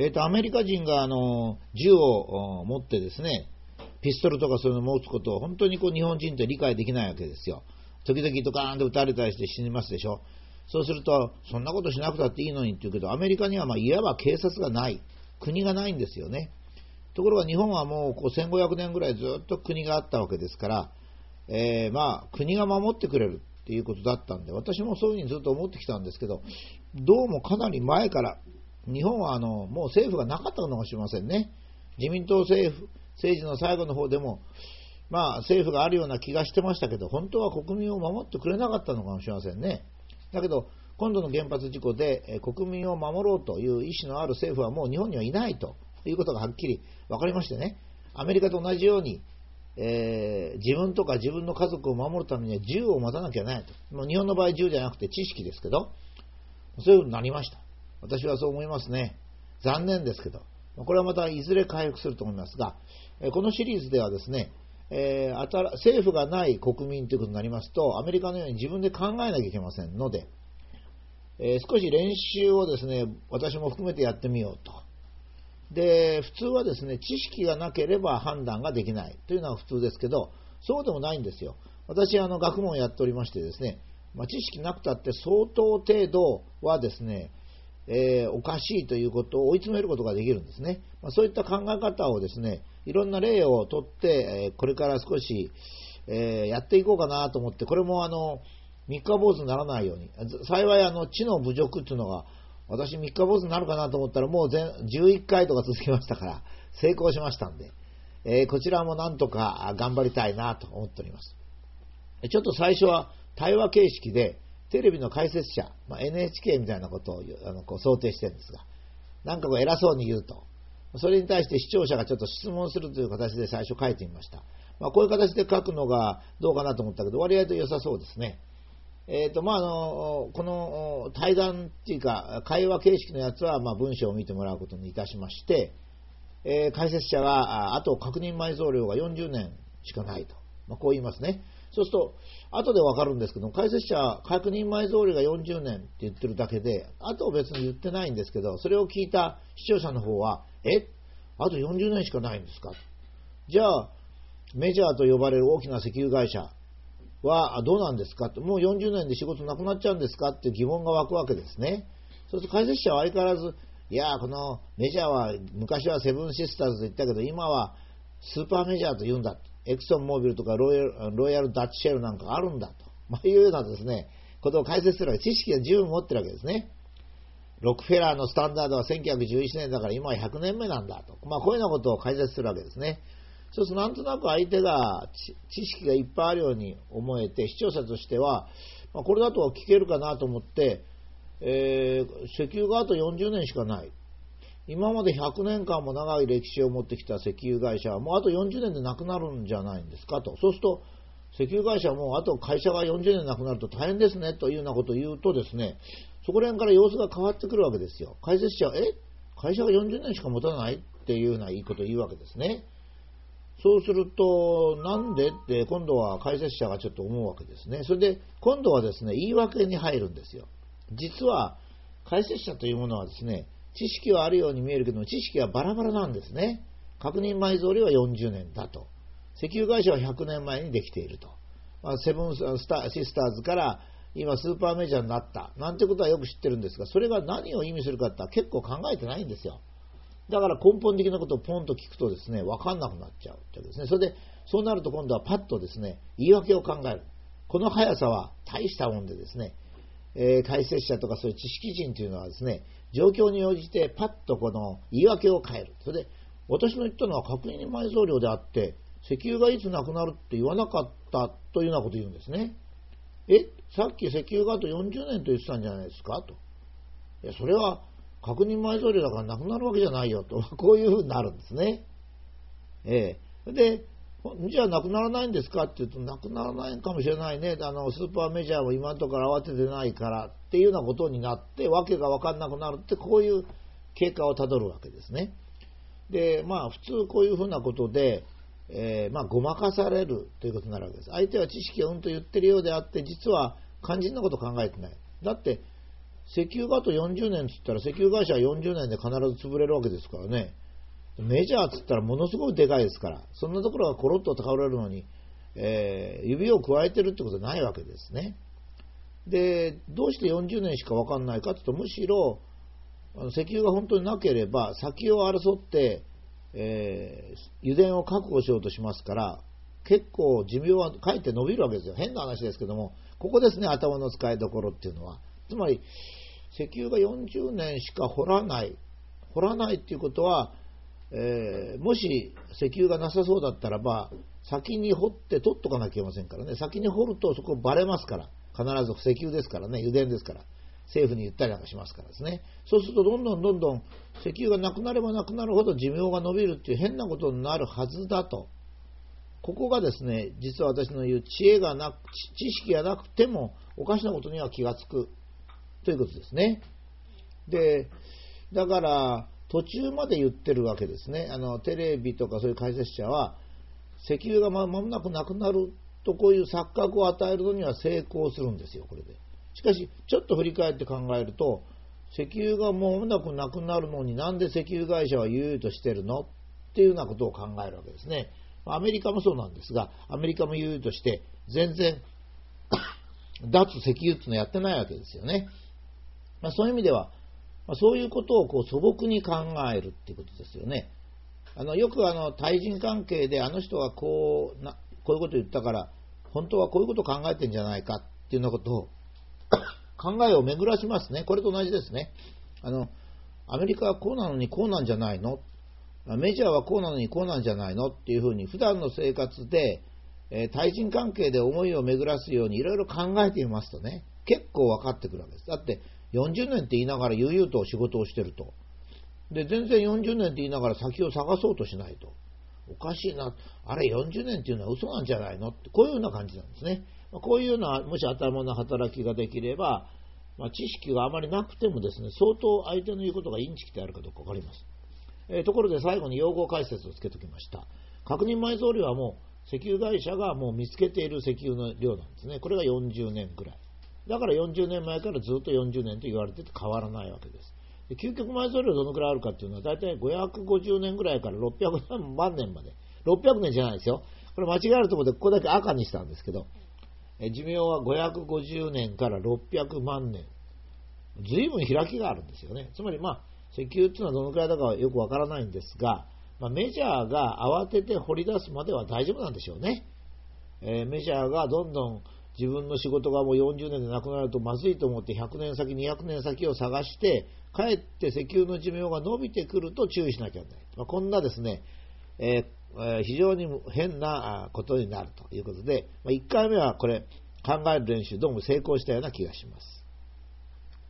えっ、と、アメリカ人が、あの、銃を持ってですね、ピストルとかそういうのを持つことを本当にこう日本人って理解できないわけですよ。時々ドカーンと撃たれたりして死にますでしょ。そうすると、そんなことしなくたっていいのにって言うけど、アメリカにはまあいわば警察がない、国がないんですよね。ところが日本はもうこう1500年ぐらいずっと国があったわけですから、えー、まあ国が守ってくれるっていうことだったんで、私もそういうふうにずっと思ってきたんですけど、どうもかなり前から日本はあのもう政府がなかったのかもしれませんね。自民党政府、政治の最後の方でも、まあ政府があるような気がしてましたけど、本当は国民を守ってくれなかったのかもしれませんね。だけど、今度の原発事故で国民を守ろうという意思のある政府はもう日本にはいないということがはっきり分かりましてね、アメリカと同じように、えー、自分とか自分の家族を守るためには銃を持たなきゃいけないと。もう日本の場合銃じゃなくて知識ですけど、そういうふうになりました。私はそう思いますね。残念ですけど。これはまたいずれ回復すると思いますが、このシリーズではですね、え、政府がない国民ということになりますと、アメリカのように自分で考えなきゃいけませんので、え、少し練習をですね、私も含めてやってみようと。で、普通はですね、知識がなければ判断ができないというのは普通ですけど、そうでもないんですよ。私、あの、学問をやっておりましてですね、まあ、知識なくたって相当程度はですね、えー、おかしいということを追い詰めることができるんですね。まあ、そういった考え方をですね、いろんな例をとって、えこれから少し、えー、やっていこうかなと思って、これもあの、三日坊主にならないように、幸いあの、知の侮辱っていうのが、私三日坊主になるかなと思ったら、もう全11回とか続きましたから、成功しましたんで、え、こちらもなんとか頑張りたいなと思っております。ちょっと最初は対話形式で、テレビの解説者、まあ、NHK みたいなことをあのこう想定してるんですが、なんかこう偉そうに言うと、それに対して視聴者がちょっと質問するという形で最初書いてみました。まあ、こういう形で書くのがどうかなと思ったけど、割合と良さそうですね。えーとまあ、あのこの対談っていうか、会話形式のやつは、まあ、文章を見てもらうことにいたしまして、えー、解説者が、あと確認埋蔵量が40年しかないと、まあ、こう言いますね。そうすると、後でわかるんですけど、解説者は、確認埋蔵量が40年って言ってるだけで、あと別に言ってないんですけど、それを聞いた視聴者の方は、え？あと40年しかないんですか？じゃあ、メジャーと呼ばれる大きな石油会社はどうなんですか、もう40年で仕事なくなっちゃうんですか？っていう疑問が湧くわけですね。そうすると解説者は相変わらず、いや、このメジャーは昔はセブンシスターズと言ったけど、今はスーパーメジャーと言うんだ。エクソンモービルとかロイヤルロイヤルダッチシェルなんかあるんだと、まあ、いうようなですね、ことを解説するわけ知識が十分持ってるわけですね。ロックフェラーのスタンダードは1911年だから今は100年目なんだと。まあ、こういうようなことを解説するわけですね。そうするとなんとなく相手が知識がいっぱいあるように思えて、視聴者としては、まあ、これだと聞けるかなと思って、えー、石油があと40年しかない。今まで100年間も長い歴史を持ってきた石油会社はもうあと40年でなくなるんじゃないんですかと。そうすると、石油会社はもうあと会社が40年なくなると大変ですねというようなことを言うとですね、そこら辺から様子が変わってくるわけですよ。解説者は、え？会社が40年しか持たないっていうようないいことを言うわけですね。そうすると、なんで？って今度は解説者がちょっと思うわけですね。それで今度はですね、言い訳に入るんですよ。実は解説者というものはですね、知識はあるように見えるけども、知識はバラバラなんですね。確認埋蔵量は40年だと。石油会社は100年前にできていると。まあ、セブンスターシスターズから今スーパーメジャーになった。なんてことはよく知ってるんですが、それが何を意味するかって結構考えてないんですよ。だから根本的なことをポンと聞くとですね、わかんなくなっちゃうってわけですね。それで、そうなると今度はパッとですね、言い訳を考える。この速さは大したもんでですね、えー、解説者とかそういう知識人というのはですね、状況に応じてパッとこの言い訳を変える。それで、私の言ったのは確認埋蔵量であって、石油がいつなくなるって言わなかったというようなことを言うんですね。え、さっき石油があと40年と言ってたんじゃないですか？と。いや、それは確認埋蔵量だからなくなるわけじゃないよと、こういうふうになるんですね。ええ。で、じゃあなくならないんですか？って言うと、なくならないかもしれないね。あの、スーパーメジャーも今のところ慌ててないからっていうようなことになって、わけがわかんなくなるって、こういう経過をたどるわけですね。で、まあ、普通こういうふうなことで、えー、まあ、ごまかされるということになるわけです。相手は知識をうんと言ってるようであって、実は肝心なこと考えてない。だって、石油があと40年っつったら石油会社は40年で必ず潰れるわけですからね。メジャーっつったらものすごいでかいですから、そんなところがコロッと倒れるのに、えー、指を加えてるってことはないわけですね。で、どうして40年しか分かんないかというと、むしろ、石油が本当になければ、先を争って、えー、油田を確保しようとしますから、結構寿命はかえって伸びるわけですよ。変な話ですけども、ここですね、頭の使いどころっていうのは。つまり、石油が40年しか掘らない。掘らないっていうことは、えー、もし石油がなさそうだったらば、先に掘って取っとかなきゃいけませんからね。先に掘るとそこバレますから。必ず石油ですからね、油田ですから。政府に言ったりなんかしますからですね。そうするとどんどんどんどん石油がなくなればなくなるほど寿命が伸びるっていう変なことになるはずだと。ここがですね、実は私の言う知恵がなく、知識がなくてもおかしなことには気がつくということですね。で、だから、途中まで言ってるわけですね。あの、テレビとかそういう解説者は、石油がまもなくなくなるとこういう錯覚を与えるのには成功するんですよ、これで。しかし、ちょっと振り返って考えると、石油がもうなくなくなるのになんで石油会社は優々としてるのっていうようなことを考えるわけですね。アメリカもそうなんですが、アメリカも優々として全然 脱石油っていうのやってないわけですよね。まあ、そういう意味では、ま、そういうことをこう素朴に考えるっていうことですよね。あのよくあの対人関係であの人はこうなこういうこと言ったから本当はこういうことを考えてんじゃないかっていうようなことを 考えを巡らしますね。これと同じですね。あのアメリカはこうなのにこうなんじゃないの？メジャーはこうなのにこうなんじゃないの？っていうふうに普段の生活で、えー、対人関係で思いを巡らすようにいろいろ考えてみますとね、結構分かってくるわけです。だって40年って言いながら悠々と仕事をしてると。で、全然40年って言いながら先を探そうとしないと。おかしいな。あれ40年っていうのは嘘なんじゃないの？って、こういうような感じなんですね。こういうような、もし頭の働きができれば、まあ、知識があまりなくてもですね、相当相手の言うことがインチキであるかどうか分かります。えー、ところで最後に用語解説をつけておきました。確認埋蔵量はもう石油会社がもう見つけている石油の量なんですね。これが40年ぐらい。だから40年前からずっと40年と言われてて変わらないわけです。で究極埋蔵量どのくらいあるかっていうのは大体550年ぐらいから600万年まで。600年じゃないですよ。これ間違えるところでここだけ赤にしたんですけど、え寿命は550年から600万年。随分開きがあるんですよね。つまりまあ、石油っていうのはどのくらいだかはよくわからないんですが、まあ、メジャーが慌てて掘り出すまでは大丈夫なんでしょうね。えー、メジャーがどんどん自分の仕事がもう40年でなくなるとまずいと思って100年先、200年先を探して、かえって石油の寿命が伸びてくると注意しなきゃいけない。まあ、こんなですね、えー、非常に変なことになるということで、まあ、1回目はこれ考える練習どうも成功したような気がします。